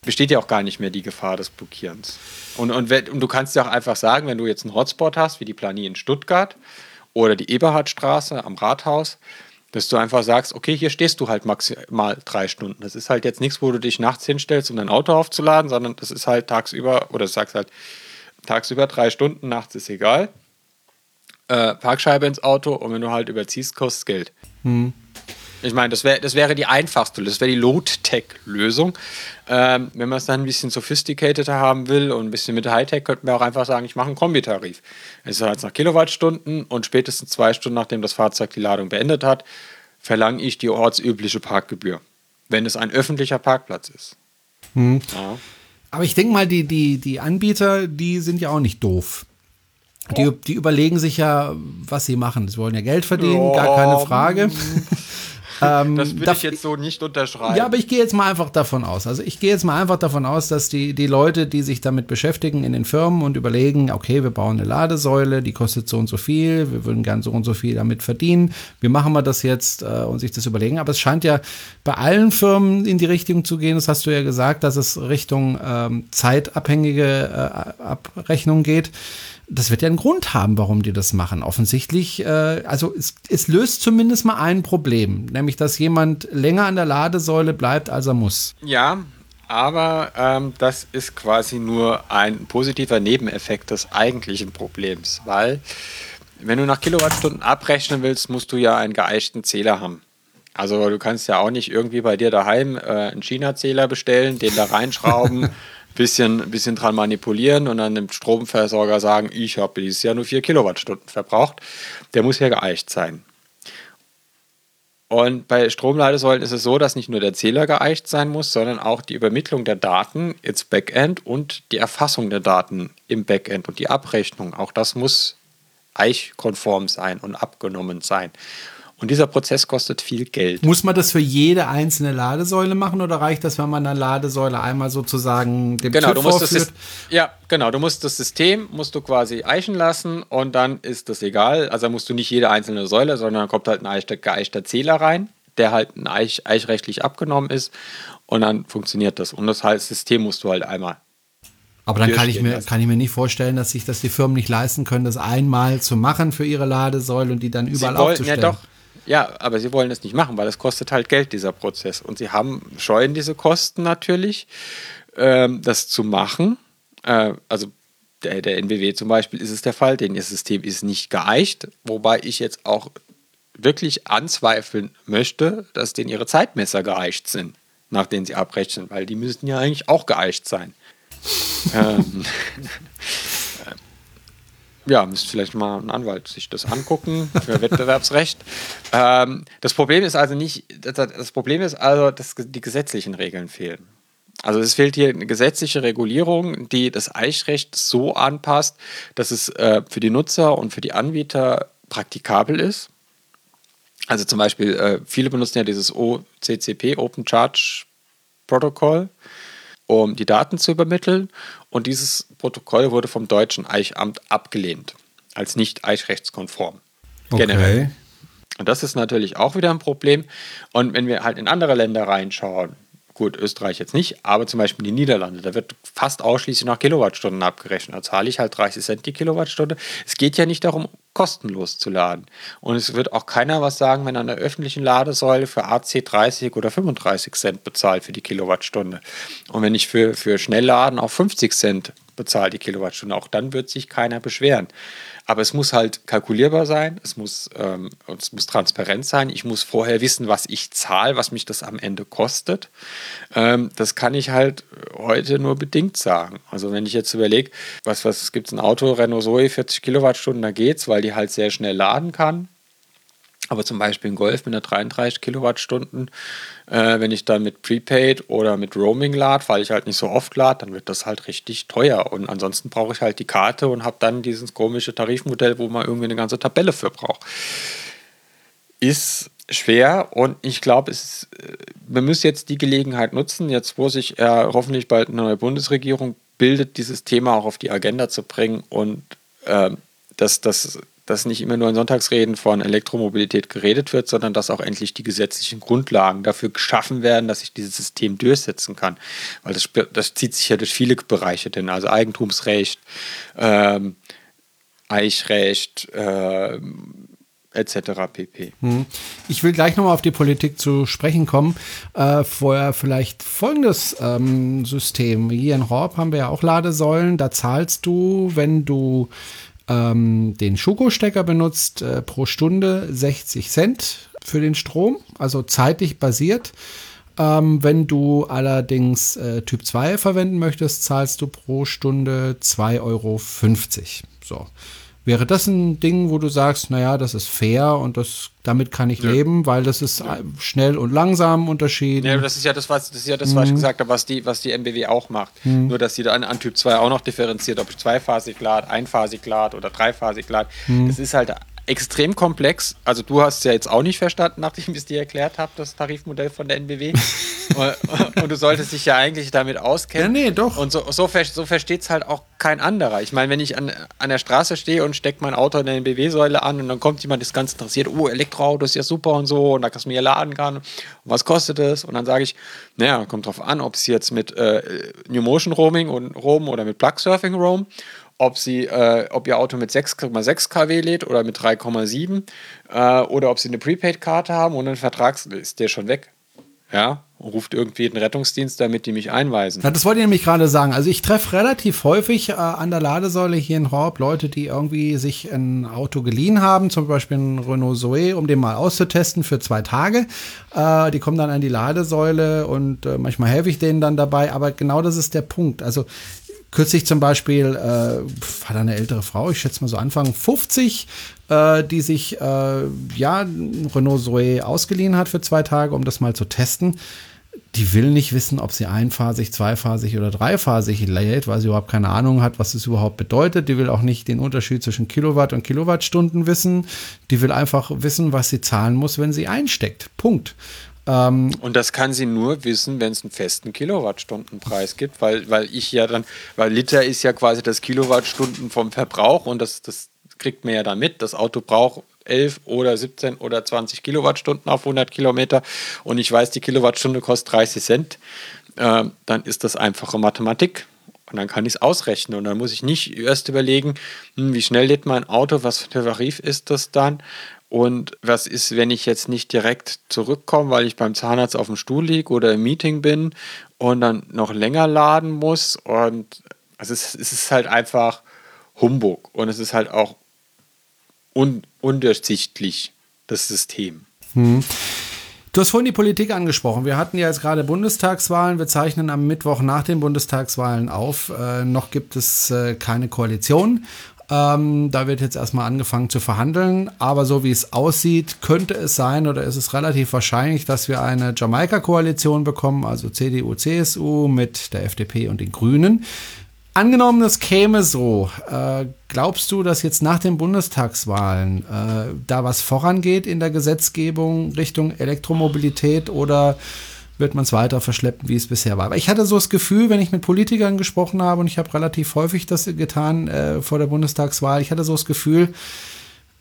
besteht ja auch gar nicht mehr die Gefahr des Blockierens. Und, und, und, du kannst ja auch einfach sagen, wenn du jetzt einen Hotspot hast, wie die Planie in Stuttgart oder die Eberhardstraße am Rathaus, dass du einfach sagst, okay, hier stehst du halt maximal drei Stunden. Das ist halt jetzt nichts, wo du dich nachts hinstellst, um dein Auto aufzuladen, sondern das ist halt tagsüber, oder sagst halt, tagsüber drei Stunden, nachts ist egal. Äh, Parkscheibe ins Auto und wenn du halt überziehst, kostet Geld. Hm. Ich meine, das, wär, das wäre die einfachste, das wäre die Low-Tech-Lösung. Ähm, wenn man es dann ein bisschen sophisticateder haben will und ein bisschen mit Hightech, könnten wir auch einfach sagen, ich mache einen Kombitarif. Es ist halt nach Kilowattstunden und spätestens zwei Stunden, nachdem das Fahrzeug die Ladung beendet hat, verlange ich die ortsübliche Parkgebühr, wenn es ein öffentlicher Parkplatz ist. Hm. Ja. Aber ich denke mal, die, die, die Anbieter, die sind ja auch nicht doof. Die, die überlegen sich ja, was sie machen. Sie wollen ja Geld verdienen, ja. gar keine Frage. <laughs> Ähm, das würde ich jetzt so nicht unterschreiben. Ja, aber ich gehe jetzt mal einfach davon aus. Also ich gehe jetzt mal einfach davon aus, dass die, die Leute, die sich damit beschäftigen in den Firmen und überlegen, okay, wir bauen eine Ladesäule, die kostet so und so viel, wir würden gern so und so viel damit verdienen, wie machen wir das jetzt äh, und sich das überlegen. Aber es scheint ja bei allen Firmen in die Richtung zu gehen, das hast du ja gesagt, dass es Richtung ähm, zeitabhängige äh, Abrechnung geht das wird ja einen Grund haben, warum die das machen. Offensichtlich, äh, also es, es, löst zumindest mal ein Problem, nämlich dass jemand länger an der Ladesäule bleibt, als er muss. Ja, aber ähm, das ist quasi nur ein positiver Nebeneffekt des eigentlichen Problems, weil wenn du nach Kilowattstunden abrechnen willst, musst du ja einen geeichten Zähler haben. Also du kannst ja auch nicht irgendwie bei dir daheim äh, einen China-Zähler bestellen, den da reinschrauben <laughs> bisschen, bisschen dran manipulieren und dann dem Stromversorger sagen, ich habe dieses Jahr nur 4 Kilowattstunden verbraucht. Der muss ja geeicht sein. Und bei Stromladesäulen ist es so, dass nicht nur der Zähler geeicht sein muss, sondern auch die Übermittlung der Daten ins Backend und die Erfassung der Daten im Backend und die Abrechnung. Auch das muss eichkonform sein und abgenommen sein. Und dieser Prozess kostet viel Geld. Muss man das für jede einzelne Ladesäule machen oder reicht das, wenn man eine Ladesäule einmal sozusagen dem genau, du musst vorführt? Das, ja, genau. Du musst das System musst du quasi eichen lassen und dann ist das egal. Also musst du nicht jede einzelne Säule, sondern dann kommt halt ein geeichter Zähler rein, der halt ein Eich, eichrechtlich abgenommen ist und dann funktioniert das. Und das heißt, das System musst du halt einmal aber dann kann ich, mir, kann ich mir nicht vorstellen, dass sich das die Firmen nicht leisten können, das einmal zu machen für ihre Ladesäule und die dann überall wollen, aufzustellen. Ja, doch. Ja, aber sie wollen es nicht machen, weil es kostet halt Geld, dieser Prozess. Und sie haben, scheuen diese Kosten natürlich, ähm, das zu machen. Äh, also der, der NBW zum Beispiel ist es der Fall, denn ihr System ist nicht geeicht, wobei ich jetzt auch wirklich anzweifeln möchte, dass denn ihre Zeitmesser geeicht sind, nach denen sie abrechnen, weil die müssten ja eigentlich auch geeicht sein. <laughs> ähm, <laughs> ja, müsste vielleicht mal ein Anwalt sich das angucken für <laughs> Wettbewerbsrecht. Ähm, das Problem ist also nicht, das Problem ist also, dass die gesetzlichen Regeln fehlen. Also es fehlt hier eine gesetzliche Regulierung, die das Eichrecht so anpasst, dass es äh, für die Nutzer und für die Anbieter praktikabel ist. Also zum Beispiel, äh, viele benutzen ja dieses OCCP, Open Charge Protocol um die Daten zu übermitteln. Und dieses Protokoll wurde vom deutschen Eichamt abgelehnt, als nicht eichrechtskonform. Okay. Generell. Und das ist natürlich auch wieder ein Problem. Und wenn wir halt in andere Länder reinschauen, Gut, Österreich jetzt nicht, aber zum Beispiel die Niederlande, da wird fast ausschließlich nach Kilowattstunden abgerechnet. Da zahle ich halt 30 Cent die Kilowattstunde. Es geht ja nicht darum, kostenlos zu laden. Und es wird auch keiner was sagen, wenn an der öffentlichen Ladesäule für AC 30 oder 35 Cent bezahlt für die Kilowattstunde. Und wenn ich für, für Schnellladen auch 50 Cent bezahle die Kilowattstunde, auch dann wird sich keiner beschweren. Aber es muss halt kalkulierbar sein, es muss, ähm, es muss transparent sein. Ich muss vorher wissen, was ich zahle, was mich das am Ende kostet. Ähm, das kann ich halt heute nur bedingt sagen. Also wenn ich jetzt überlege, was, was gibt es ein Auto, Renault Zoe, 40 Kilowattstunden, da geht's, weil die halt sehr schnell laden kann. Aber zum Beispiel ein Golf mit einer 33 Kilowattstunden, äh, wenn ich dann mit Prepaid oder mit Roaming lade, weil ich halt nicht so oft lade, dann wird das halt richtig teuer. Und ansonsten brauche ich halt die Karte und habe dann dieses komische Tarifmodell, wo man irgendwie eine ganze Tabelle für braucht. Ist schwer und ich glaube, es wir müssen jetzt die Gelegenheit nutzen, jetzt wo sich äh, hoffentlich bald eine neue Bundesregierung bildet, dieses Thema auch auf die Agenda zu bringen und äh, dass das dass nicht immer nur in Sonntagsreden von Elektromobilität geredet wird, sondern dass auch endlich die gesetzlichen Grundlagen dafür geschaffen werden, dass sich dieses System durchsetzen kann. Weil das, das zieht sich ja durch viele Bereiche denn, also Eigentumsrecht, ähm, Eichrecht, äh, etc. pp. Hm. Ich will gleich nochmal auf die Politik zu sprechen kommen. Äh, vorher vielleicht folgendes ähm, System. Hier in Horb haben wir ja auch Ladesäulen. Da zahlst du, wenn du ähm, den Schokostecker benutzt, äh, pro Stunde 60 Cent für den Strom, also zeitlich basiert. Ähm, wenn du allerdings äh, Typ 2 verwenden möchtest, zahlst du pro Stunde 2,50 Euro. So. Wäre das ein Ding, wo du sagst, naja, das ist fair und das, damit kann ich ja. leben, weil das ist ja. schnell und langsam unterschieden? Ja, das ist ja das, was, das ist ja das, was mhm. ich gesagt habe, was die, was die MBW auch macht. Mhm. Nur, dass sie dann an Typ 2 auch noch differenziert, ob ich zweiphasig lad, einphasig lad oder dreiphasig lad. Mhm. Das ist halt extrem komplex. Also du hast es ja jetzt auch nicht verstanden, nachdem ich es dir erklärt habe, das Tarifmodell von der NBW. <laughs> und, und, du solltest dich ja eigentlich damit auskennen. Ja, nee, doch. Und so, so, so versteht es halt auch kein anderer. Ich meine, wenn ich an, an der Straße stehe und stecke mein Auto in der NBW-Säule an und dann kommt jemand, das ganz interessiert, oh, Elektroauto ist ja super und so, und da kannst du mir laden kann. Und was kostet es? Und dann sage ich, naja, kommt drauf an, ob es jetzt mit äh, New Motion Roaming und Roam oder mit Plug Surfing Roam ob, sie, äh, ob ihr Auto mit 6,6 kW lädt oder mit 3,7 äh, oder ob sie eine Prepaid-Karte haben und ein Vertrag ist der schon weg. Ja, ruft irgendwie den Rettungsdienst, damit die mich einweisen. Ja, das wollte ich nämlich gerade sagen. Also ich treffe relativ häufig äh, an der Ladesäule hier in Horb Leute, die irgendwie sich ein Auto geliehen haben, zum Beispiel ein Renault Zoe, um den mal auszutesten für zwei Tage. Äh, die kommen dann an die Ladesäule und äh, manchmal helfe ich denen dann dabei. Aber genau das ist der Punkt. Also Kürzlich zum Beispiel äh, war da eine ältere Frau, ich schätze mal so Anfang 50, äh, die sich äh, ja Renault Zoe ausgeliehen hat für zwei Tage, um das mal zu testen. Die will nicht wissen, ob sie einphasig, zweiphasig oder dreiphasig lädt, weil sie überhaupt keine Ahnung hat, was es überhaupt bedeutet. Die will auch nicht den Unterschied zwischen Kilowatt und Kilowattstunden wissen. Die will einfach wissen, was sie zahlen muss, wenn sie einsteckt. Punkt. Ähm, und das kann sie nur wissen, wenn es einen festen Kilowattstundenpreis gibt, weil, weil ich ja dann, weil Liter ist ja quasi das Kilowattstunden vom Verbrauch und das, das kriegt man ja dann mit. Das Auto braucht 11 oder 17 oder 20 Kilowattstunden auf 100 Kilometer und ich weiß, die Kilowattstunde kostet 30 Cent, äh, dann ist das einfache Mathematik. Und dann kann ich es ausrechnen. Und dann muss ich nicht erst überlegen, hm, wie schnell lädt mein Auto, was für ein Tarif ist das dann, und was ist, wenn ich jetzt nicht direkt zurückkomme, weil ich beim Zahnarzt auf dem Stuhl liege oder im Meeting bin und dann noch länger laden muss? Und also es, es ist halt einfach Humbug und es ist halt auch un, undurchsichtlich, das System. Hm. Du hast vorhin die Politik angesprochen. Wir hatten ja jetzt gerade Bundestagswahlen. Wir zeichnen am Mittwoch nach den Bundestagswahlen auf. Äh, noch gibt es äh, keine Koalition. Ähm, da wird jetzt erstmal angefangen zu verhandeln. Aber so wie es aussieht, könnte es sein oder ist es relativ wahrscheinlich, dass wir eine Jamaika-Koalition bekommen, also CDU, CSU mit der FDP und den Grünen. Angenommen, das käme so, äh, glaubst du, dass jetzt nach den Bundestagswahlen äh, da was vorangeht in der Gesetzgebung Richtung Elektromobilität oder wird man es weiter verschleppen, wie es bisher war. Aber ich hatte so das Gefühl, wenn ich mit Politikern gesprochen habe, und ich habe relativ häufig das getan äh, vor der Bundestagswahl, ich hatte so das Gefühl,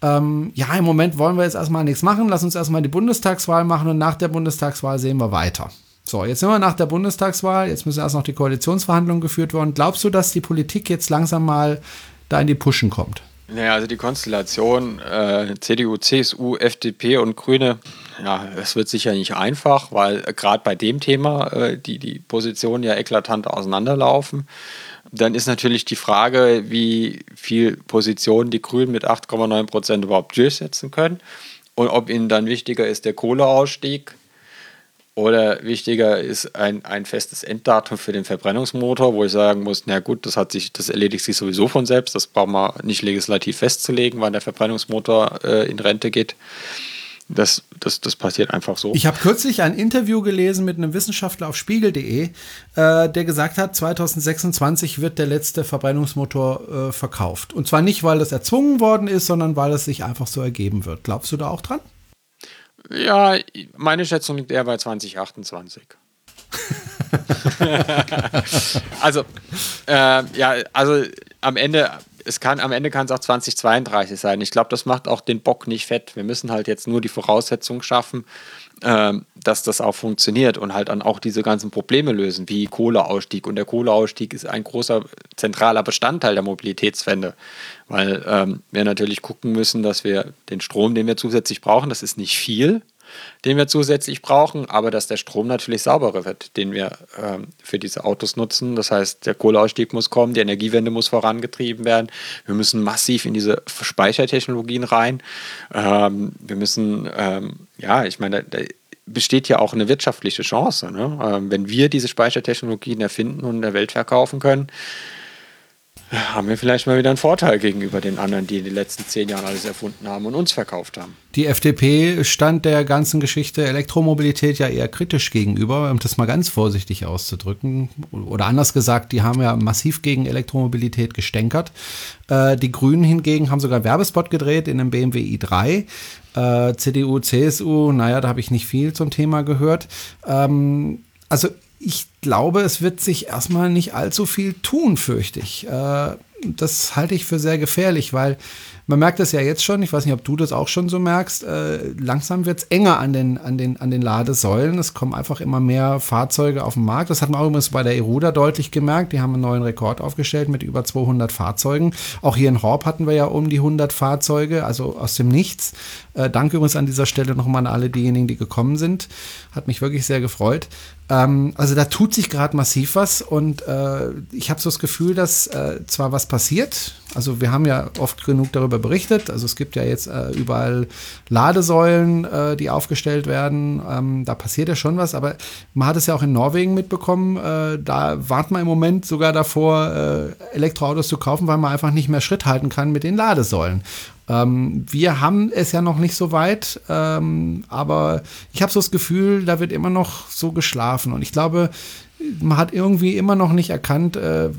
ähm, ja, im Moment wollen wir jetzt erstmal nichts machen, lass uns erstmal die Bundestagswahl machen und nach der Bundestagswahl sehen wir weiter. So, jetzt sind wir nach der Bundestagswahl, jetzt müssen erst noch die Koalitionsverhandlungen geführt werden. Glaubst du, dass die Politik jetzt langsam mal da in die Puschen kommt? Naja, also die Konstellation äh, CDU, CSU, FDP und Grüne, ja, es wird sicher nicht einfach, weil äh, gerade bei dem Thema äh, die, die Positionen ja eklatant auseinanderlaufen. Dann ist natürlich die Frage, wie viel Positionen die Grünen mit 8,9 Prozent überhaupt durchsetzen können und ob ihnen dann wichtiger ist der Kohleausstieg oder wichtiger ist ein, ein festes Enddatum für den Verbrennungsmotor, wo ich sagen muss, na gut, das hat sich, das erledigt sich sowieso von selbst. Das braucht man nicht legislativ festzulegen, wann der Verbrennungsmotor äh, in Rente geht. Das, das, das passiert einfach so. Ich habe kürzlich ein Interview gelesen mit einem Wissenschaftler auf spiegel.de, äh, der gesagt hat, 2026 wird der letzte Verbrennungsmotor äh, verkauft. Und zwar nicht, weil das erzwungen worden ist, sondern weil es sich einfach so ergeben wird. Glaubst du da auch dran? Ja, meine Schätzung liegt eher bei 2028. <laughs> also, äh, ja, also am Ende, es kann am Ende kann es auch 2032 sein. Ich glaube, das macht auch den Bock nicht fett. Wir müssen halt jetzt nur die Voraussetzungen schaffen, dass das auch funktioniert und halt dann auch diese ganzen Probleme lösen, wie Kohleausstieg. Und der Kohleausstieg ist ein großer zentraler Bestandteil der Mobilitätswende, weil ähm, wir natürlich gucken müssen, dass wir den Strom, den wir zusätzlich brauchen, das ist nicht viel, den wir zusätzlich brauchen, aber dass der Strom natürlich sauberer wird, den wir ähm, für diese Autos nutzen. Das heißt, der Kohleausstieg muss kommen, die Energiewende muss vorangetrieben werden. Wir müssen massiv in diese Speichertechnologien rein. Ähm, wir müssen, ähm, ja, ich meine, da, besteht ja auch eine wirtschaftliche Chance. Ne? Ähm, wenn wir diese Speichertechnologien erfinden und in der Welt verkaufen können, haben wir vielleicht mal wieder einen Vorteil gegenüber den anderen, die in den letzten zehn Jahren alles erfunden haben und uns verkauft haben. Die FDP stand der ganzen Geschichte Elektromobilität ja eher kritisch gegenüber, um das mal ganz vorsichtig auszudrücken. Oder anders gesagt, die haben ja massiv gegen Elektromobilität gestänkert. Äh, die Grünen hingegen haben sogar Werbespot gedreht in einem BMW i3. Äh, CDU, CSU, naja, da habe ich nicht viel zum Thema gehört. Ähm, also ich glaube, es wird sich erstmal nicht allzu viel tun, fürchte ich. Äh, das halte ich für sehr gefährlich, weil man merkt das ja jetzt schon, ich weiß nicht, ob du das auch schon so merkst, äh, langsam wird es enger an den, an, den, an den Ladesäulen. Es kommen einfach immer mehr Fahrzeuge auf den Markt. Das hat man auch übrigens bei der Eruda deutlich gemerkt. Die haben einen neuen Rekord aufgestellt mit über 200 Fahrzeugen. Auch hier in Horb hatten wir ja um die 100 Fahrzeuge, also aus dem Nichts. Äh, danke übrigens an dieser Stelle nochmal an alle diejenigen, die gekommen sind. Hat mich wirklich sehr gefreut. Ähm, also da tut sich gerade massiv was und äh, ich habe so das Gefühl, dass äh, zwar was passiert, also wir haben ja oft genug darüber berichtet, also es gibt ja jetzt äh, überall Ladesäulen, äh, die aufgestellt werden, ähm, da passiert ja schon was, aber man hat es ja auch in Norwegen mitbekommen, äh, da wartet man im Moment sogar davor, äh, Elektroautos zu kaufen, weil man einfach nicht mehr Schritt halten kann mit den Ladesäulen. Ähm, wir haben es ja noch nicht so weit, ähm, aber ich habe so das Gefühl, da wird immer noch so geschlafen. Und ich glaube, man hat irgendwie immer noch nicht erkannt, äh,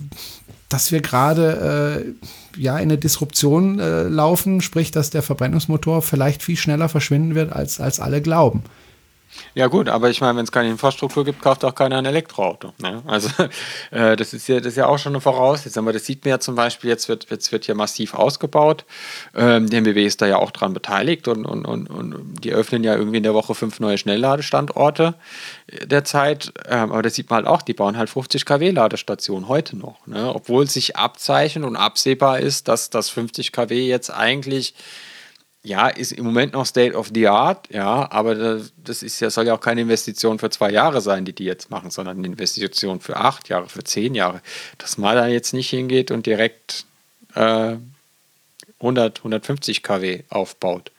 dass wir gerade äh, ja in eine Disruption äh, laufen, sprich, dass der Verbrennungsmotor vielleicht viel schneller verschwinden wird, als, als alle glauben. Ja gut, aber ich meine, wenn es keine Infrastruktur gibt, kauft auch keiner ein Elektroauto. Ne? Also <laughs> äh, das, ist ja, das ist ja auch schon eine Voraussetzung. Aber das sieht man ja zum Beispiel, jetzt wird, jetzt wird hier massiv ausgebaut. Ähm, der MBW ist da ja auch dran beteiligt und, und, und, und die öffnen ja irgendwie in der Woche fünf neue Schnellladestandorte derzeit. Ähm, aber das sieht man halt auch, die bauen halt 50 kW Ladestationen heute noch. Ne? Obwohl sich abzeichnet und absehbar ist, dass das 50 kW jetzt eigentlich ja, ist im Moment noch State of the Art, ja, aber das, das ist ja, soll ja auch keine Investition für zwei Jahre sein, die die jetzt machen, sondern eine Investition für acht Jahre, für zehn Jahre. Dass man da jetzt nicht hingeht und direkt äh, 100, 150 kW aufbaut.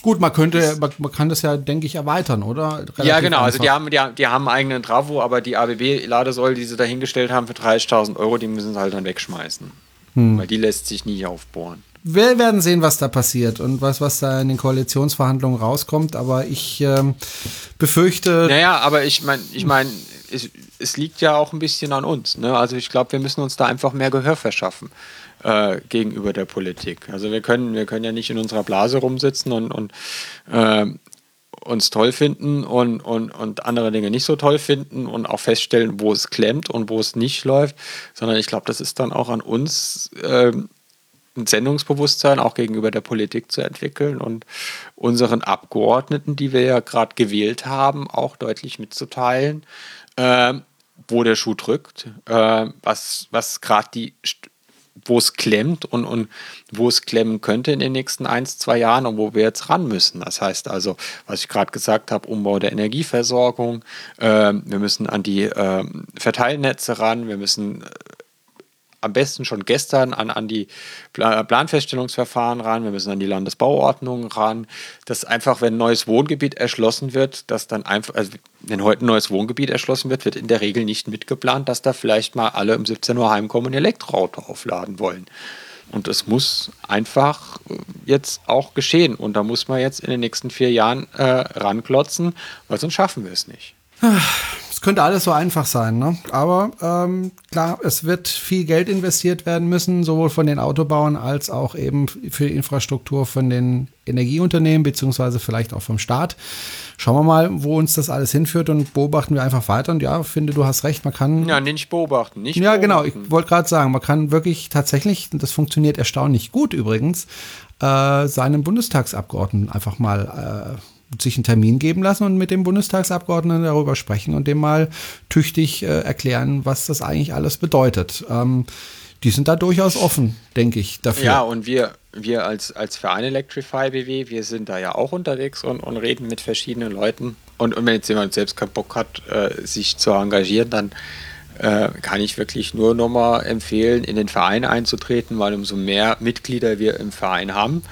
Gut, man könnte, man, man, kann das ja, denke ich, erweitern, oder? Relativ ja, genau. Also die haben, die, die haben einen eigenen Travo, aber die ABB-Ladesäule, die sie da hingestellt haben für 30.000 Euro, die müssen sie halt dann wegschmeißen. Hm. Weil die lässt sich nie aufbohren wir werden sehen, was da passiert und was, was da in den Koalitionsverhandlungen rauskommt. Aber ich ähm, befürchte. Naja, aber ich meine, ich meine, es, es, liegt ja auch ein bisschen an uns. Ne? Also ich glaube, wir müssen uns da einfach mehr Gehör verschaffen äh, gegenüber der Politik. Also wir können, wir können ja nicht in unserer Blase rumsitzen und, und äh, uns toll finden und, und, und andere Dinge nicht so toll finden und auch feststellen, wo es klemmt und wo es nicht läuft, sondern ich glaube, das ist dann auch an uns, äh, ein Sendungsbewusstsein auch gegenüber der Politik zu entwickeln und unseren Abgeordneten, die wir ja gerade gewählt haben, auch deutlich mitzuteilen, äh, wo der Schuh drückt, äh, was, was gerade die wo es klemmt und, und wo es klemmen könnte in den nächsten ein, zwei Jahren und wo wir jetzt ran müssen. Das heißt also, was ich gerade gesagt habe, Umbau der Energieversorgung, äh, wir müssen an die äh, Verteilnetze ran, wir müssen äh, am besten schon gestern an, an die Planfeststellungsverfahren ran, wir müssen an die Landesbauordnung ran, dass einfach, wenn ein neues Wohngebiet erschlossen wird, dass dann einfach, also wenn heute ein neues Wohngebiet erschlossen wird, wird in der Regel nicht mitgeplant, dass da vielleicht mal alle um 17 Uhr heimkommen und ihr Elektroauto aufladen wollen. Und das muss einfach jetzt auch geschehen. Und da muss man jetzt in den nächsten vier Jahren äh, ranklotzen, weil sonst schaffen wir es nicht. Es könnte alles so einfach sein, ne? Aber ähm, klar, es wird viel Geld investiert werden müssen, sowohl von den Autobauern als auch eben für die Infrastruktur von den Energieunternehmen, beziehungsweise vielleicht auch vom Staat. Schauen wir mal, wo uns das alles hinführt und beobachten wir einfach weiter. Und ja, finde, du hast recht, man kann. Ja, nicht beobachten, nicht Ja, genau. beobachten. Ich wollte gerade sagen, man kann wirklich tatsächlich, das funktioniert erstaunlich gut übrigens, äh, seinem Bundestagsabgeordneten einfach mal äh, sich einen Termin geben lassen und mit dem Bundestagsabgeordneten darüber sprechen und dem mal tüchtig äh, erklären, was das eigentlich alles bedeutet. Ähm, die sind da durchaus offen, denke ich, dafür. Ja, und wir, wir als, als Verein Electrify BW, wir sind da ja auch unterwegs und, und reden mit verschiedenen Leuten. Und, und wenn jetzt jemand selbst keinen Bock hat, äh, sich zu engagieren, dann äh, kann ich wirklich nur nochmal empfehlen, in den Verein einzutreten, weil umso mehr Mitglieder wir im Verein haben,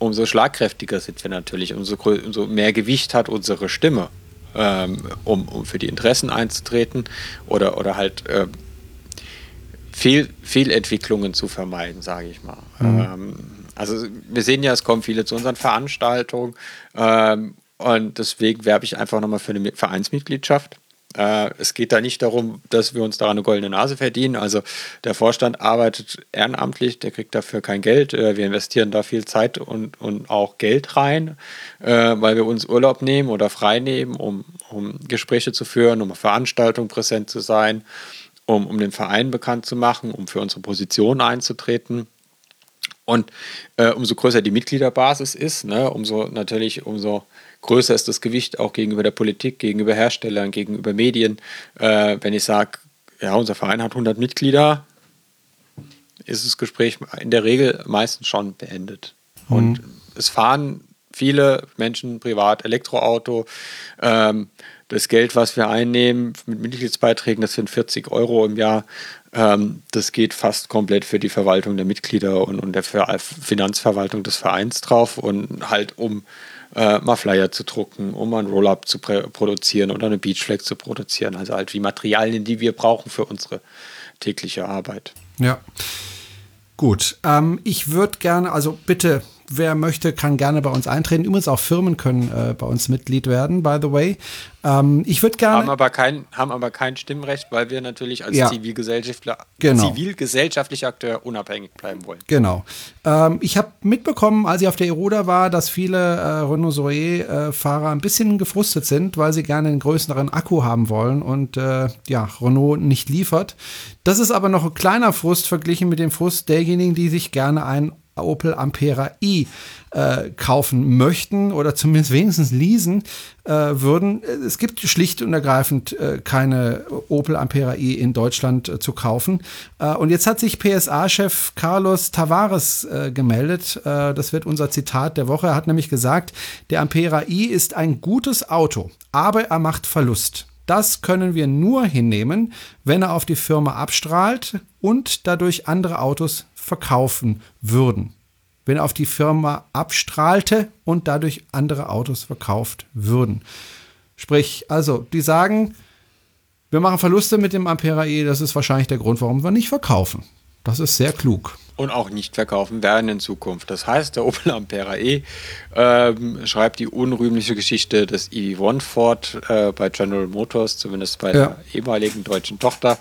umso schlagkräftiger sind wir natürlich, umso, umso mehr Gewicht hat unsere Stimme, ähm, um, um für die Interessen einzutreten oder, oder halt äh, Fehl, Fehlentwicklungen zu vermeiden, sage ich mal. Ähm, also wir sehen ja, es kommen viele zu unseren Veranstaltungen ähm, und deswegen werbe ich einfach nochmal für eine Mi- Vereinsmitgliedschaft. Äh, es geht da nicht darum, dass wir uns da eine goldene Nase verdienen. Also der Vorstand arbeitet ehrenamtlich, der kriegt dafür kein Geld. Äh, wir investieren da viel Zeit und, und auch Geld rein, äh, weil wir uns Urlaub nehmen oder frei nehmen, um, um Gespräche zu führen, um Veranstaltungen präsent zu sein, um, um den Verein bekannt zu machen, um für unsere Position einzutreten. Und äh, umso größer die Mitgliederbasis ist, ne, umso natürlich, umso größer ist das Gewicht auch gegenüber der Politik, gegenüber Herstellern, gegenüber Medien. Äh, wenn ich sage, ja, unser Verein hat 100 Mitglieder, ist das Gespräch in der Regel meistens schon beendet. Und es fahren viele Menschen privat Elektroauto. Ähm, das Geld, was wir einnehmen mit Mitgliedsbeiträgen, das sind 40 Euro im Jahr. Ähm, das geht fast komplett für die Verwaltung der Mitglieder und, und der Ver Finanzverwaltung des Vereins drauf und halt um äh, mal Flyer zu drucken, um mal ein Roll-Up zu produzieren oder eine Beachflag zu produzieren. Also halt wie Materialien, die wir brauchen für unsere tägliche Arbeit. Ja. Gut. Ähm, ich würde gerne, also bitte, wer möchte, kann gerne bei uns eintreten. Übrigens auch Firmen können äh, bei uns Mitglied werden, by the way. Ähm, ich würde gerne. Haben aber, kein, haben aber kein Stimmrecht, weil wir natürlich als Ja. Zivilgesellschaftler, Genau. zivilgesellschaftlicher Akteur unabhängig bleiben wollen. Genau. Ähm, ich habe mitbekommen, als ich auf der Eroda war, dass viele äh, Renault Zoe-Fahrer ein bisschen gefrustet sind, weil sie gerne einen größeren Akku haben wollen und äh, ja, Renault nicht liefert. Das ist aber noch ein kleiner Frust verglichen mit dem Frust derjenigen, die sich gerne ein Opel Ampera i äh, kaufen möchten oder zumindest wenigstens leasen äh, würden. Es gibt schlicht und ergreifend äh, keine Opel Ampera i in Deutschland äh, zu kaufen. Äh, und jetzt hat sich PSA-Chef Carlos Tavares äh, gemeldet. Das wird unser Zitat der Woche. Er hat nämlich gesagt, der Ampera i ist ein gutes Auto, aber er macht Verlust. Das können wir nur hinnehmen, wenn er auf die Firma abstrahlt und dadurch andere Autos verkaufen würden. Wenn auf die Firma abstrahlte und dadurch andere Autos verkauft würden. Sprich, also, die sagen, wir machen Verluste mit dem Ampera E, das ist wahrscheinlich der Grund, warum wir nicht verkaufen. Das ist sehr klug. Und auch nicht verkaufen werden in Zukunft. Das heißt, der Opel Ampera E ähm, schreibt die unrühmliche Geschichte des EV1 Ford äh, bei General Motors, zumindest bei Ja. der ehemaligen deutschen Tochter.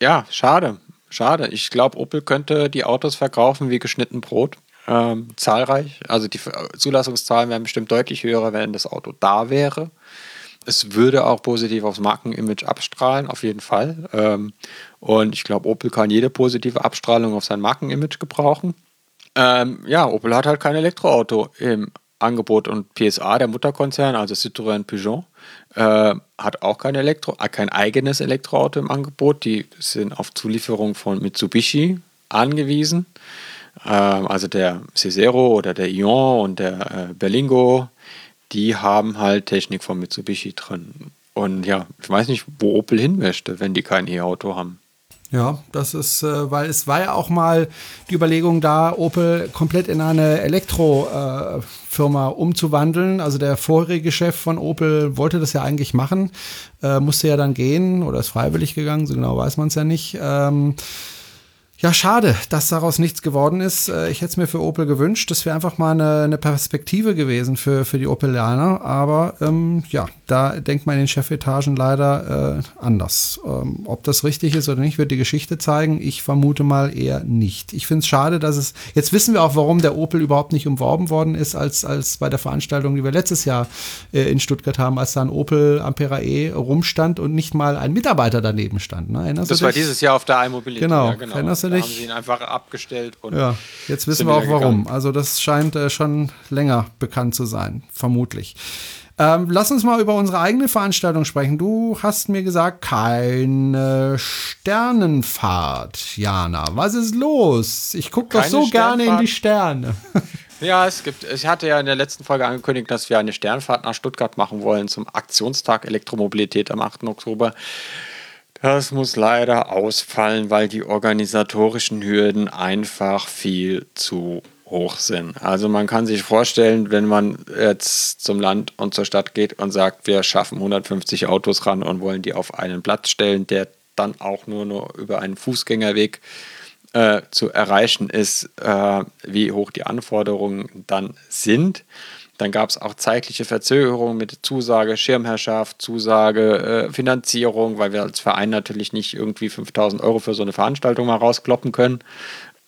Ja, schade. Schade. Ich glaube, Opel könnte die Autos verkaufen wie geschnitten Brot. Ähm, zahlreich. Also die Zulassungszahlen wären bestimmt deutlich höher, wenn das Auto da wäre. Es würde auch positiv aufs Markenimage abstrahlen, auf jeden Fall. Ähm, und ich glaube, Opel kann jede positive Abstrahlung auf sein Markenimage gebrauchen. Ähm, ja, Opel hat halt kein Elektroauto im Angebot und PSA, der Mutterkonzern, also Citroën Peugeot, äh, hat auch kein, Elektro, äh, kein eigenes Elektroauto im Angebot. Die sind auf Zulieferung von Mitsubishi angewiesen. Ähm, also der Cesero oder der Ion und der äh, Berlingo, die haben halt Technik von Mitsubishi drin. Und ja, ich weiß nicht, wo Opel hin möchte, wenn die kein E-Auto haben. Ja, das ist, äh, weil es war ja auch mal die Überlegung da, Opel komplett in eine Elektrofirma äh, umzuwandeln. Also der vorherige Chef von Opel wollte das ja eigentlich machen, äh, musste ja dann gehen oder ist freiwillig gegangen, so genau weiß man es ja nicht. Ähm, Ja, schade, dass daraus nichts geworden ist. Äh, ich hätte es mir für Opel gewünscht. Das wäre einfach mal eine, eine, Perspektive gewesen für, für die Opelianer. Aber ähm, ja, da denkt man in den Chefetagen leider äh, anders. Ähm, ob das richtig ist oder nicht, wird die Geschichte zeigen. Ich vermute mal eher nicht. Ich finde es schade, dass es. Jetzt wissen wir auch, warum der Opel überhaupt nicht umworben worden ist, als, als bei der Veranstaltung, die wir letztes Jahr äh, in Stuttgart haben, als da ein Opel Ampera E rumstand und nicht mal ein Mitarbeiter daneben stand. Ne? das war dieses Jahr auf der iMobility. Genau, ja, genau du nicht. haben sie ihn einfach abgestellt. Und ja, jetzt wissen wir auch warum. Gegangen. Also das scheint äh, schon länger bekannt zu sein, vermutlich. Ähm, lass uns mal über unsere eigene Veranstaltung sprechen. Du hast mir gesagt, keine Sternenfahrt, Jana. Was ist los? Ich gucke doch so gerne in die Sterne. <laughs> Ja, es gibt, ich hatte ja in der letzten Folge angekündigt, dass wir eine Sternfahrt nach Stuttgart machen wollen zum Aktionstag Elektromobilität am 8. Oktober. Das muss leider ausfallen, weil die organisatorischen Hürden einfach viel zu hoch sind. Also man kann sich vorstellen, wenn man jetzt zum Land und zur Stadt geht und sagt, wir schaffen 150 Autos ran und wollen die auf einen Platz stellen, der dann auch nur, nur über einen Fußgängerweg äh, zu erreichen ist, äh, wie hoch die Anforderungen dann sind. Dann gab es auch zeitliche Verzögerungen mit Zusage, Schirmherrschaft, Zusage, äh, Finanzierung, weil wir als Verein natürlich nicht irgendwie 5000 Euro für so eine Veranstaltung mal rauskloppen können.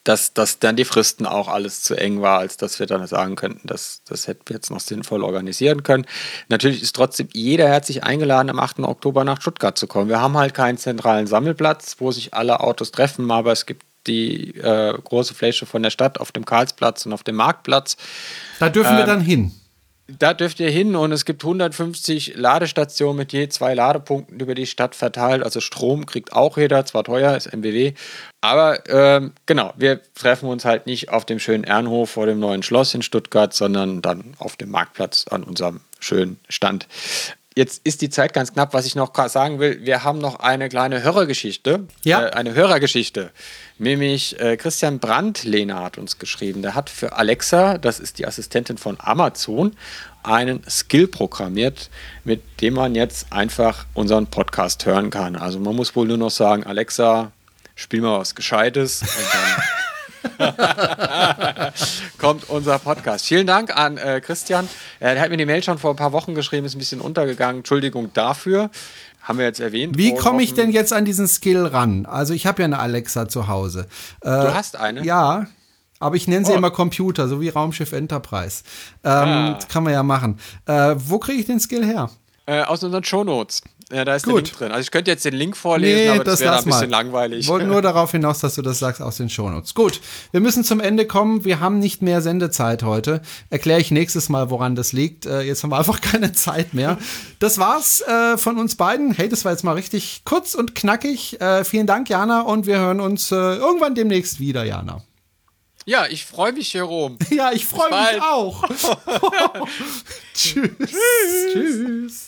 Dass, dass dann die Fristen auch alles zu eng war, als dass wir dann sagen könnten, dass das hätten wir jetzt noch sinnvoll organisieren können. Natürlich ist trotzdem jeder herzlich eingeladen, am 8. Oktober nach Stuttgart zu kommen. Wir haben halt keinen zentralen Sammelplatz, wo sich alle Autos treffen, aber es gibt die äh, große Fläche von der Stadt auf dem Karlsplatz und auf dem Marktplatz. Da dürfen ähm, wir dann hin. Da dürft ihr hin und es gibt 150 Ladestationen mit je zwei Ladepunkten über die Stadt verteilt. Also Strom kriegt auch jeder, zwar teuer, ist MBW. Aber ähm, genau, wir treffen uns halt nicht auf dem schönen Ehrenhof vor dem neuen Schloss in Stuttgart, sondern dann auf dem Marktplatz an unserem schönen Stand. Jetzt ist die Zeit ganz knapp. Was ich noch sagen will, wir haben noch eine kleine Hörergeschichte. Ja. Äh, eine Hörergeschichte. Nämlich äh, Christian Brandlehner hat uns geschrieben. Der hat für Alexa, das ist die Assistentin von Amazon, einen Skill programmiert, mit dem man jetzt einfach unseren Podcast hören kann. Also man muss wohl nur noch sagen, Alexa, spiel mal was Gescheites und dann <laughs> <laughs> kommt unser Podcast. Vielen Dank an äh, Christian. Er äh, hat mir die Mail schon vor ein paar Wochen geschrieben, ist ein bisschen untergegangen. Entschuldigung dafür. Haben wir jetzt erwähnt. Wie komme ich denn jetzt an diesen Skill ran? Also ich habe ja eine Alexa zu Hause. Äh, du hast eine? Ja. Aber ich nenne sie oh. immer Computer, so wie Raumschiff Enterprise. Ähm, ah. Das kann man ja machen. Äh, wo kriege ich den Skill her? Äh, aus unseren Shownotes. Ja, da ist Gut. der Link drin. Also ich könnte jetzt den Link vorlesen, nee, aber das, das wäre ein bisschen mal. langweilig. Ich wollte nur <laughs> darauf hinaus, dass du das sagst aus den Shownotes. Gut, wir müssen zum Ende kommen. Wir haben nicht mehr Sendezeit heute. Erkläre ich nächstes Mal, woran das liegt. Äh, jetzt haben wir <laughs> einfach keine Zeit mehr. Das war's äh, von uns beiden. Hey, das war jetzt mal richtig kurz und knackig. Äh, vielen Dank, Jana, und wir hören uns irgendwann demnächst wieder, Jana. Ja, ich freue mich, Jerome. <laughs> Ja, ich freue mich auch. Tschüss. Tschüss. Tschüss.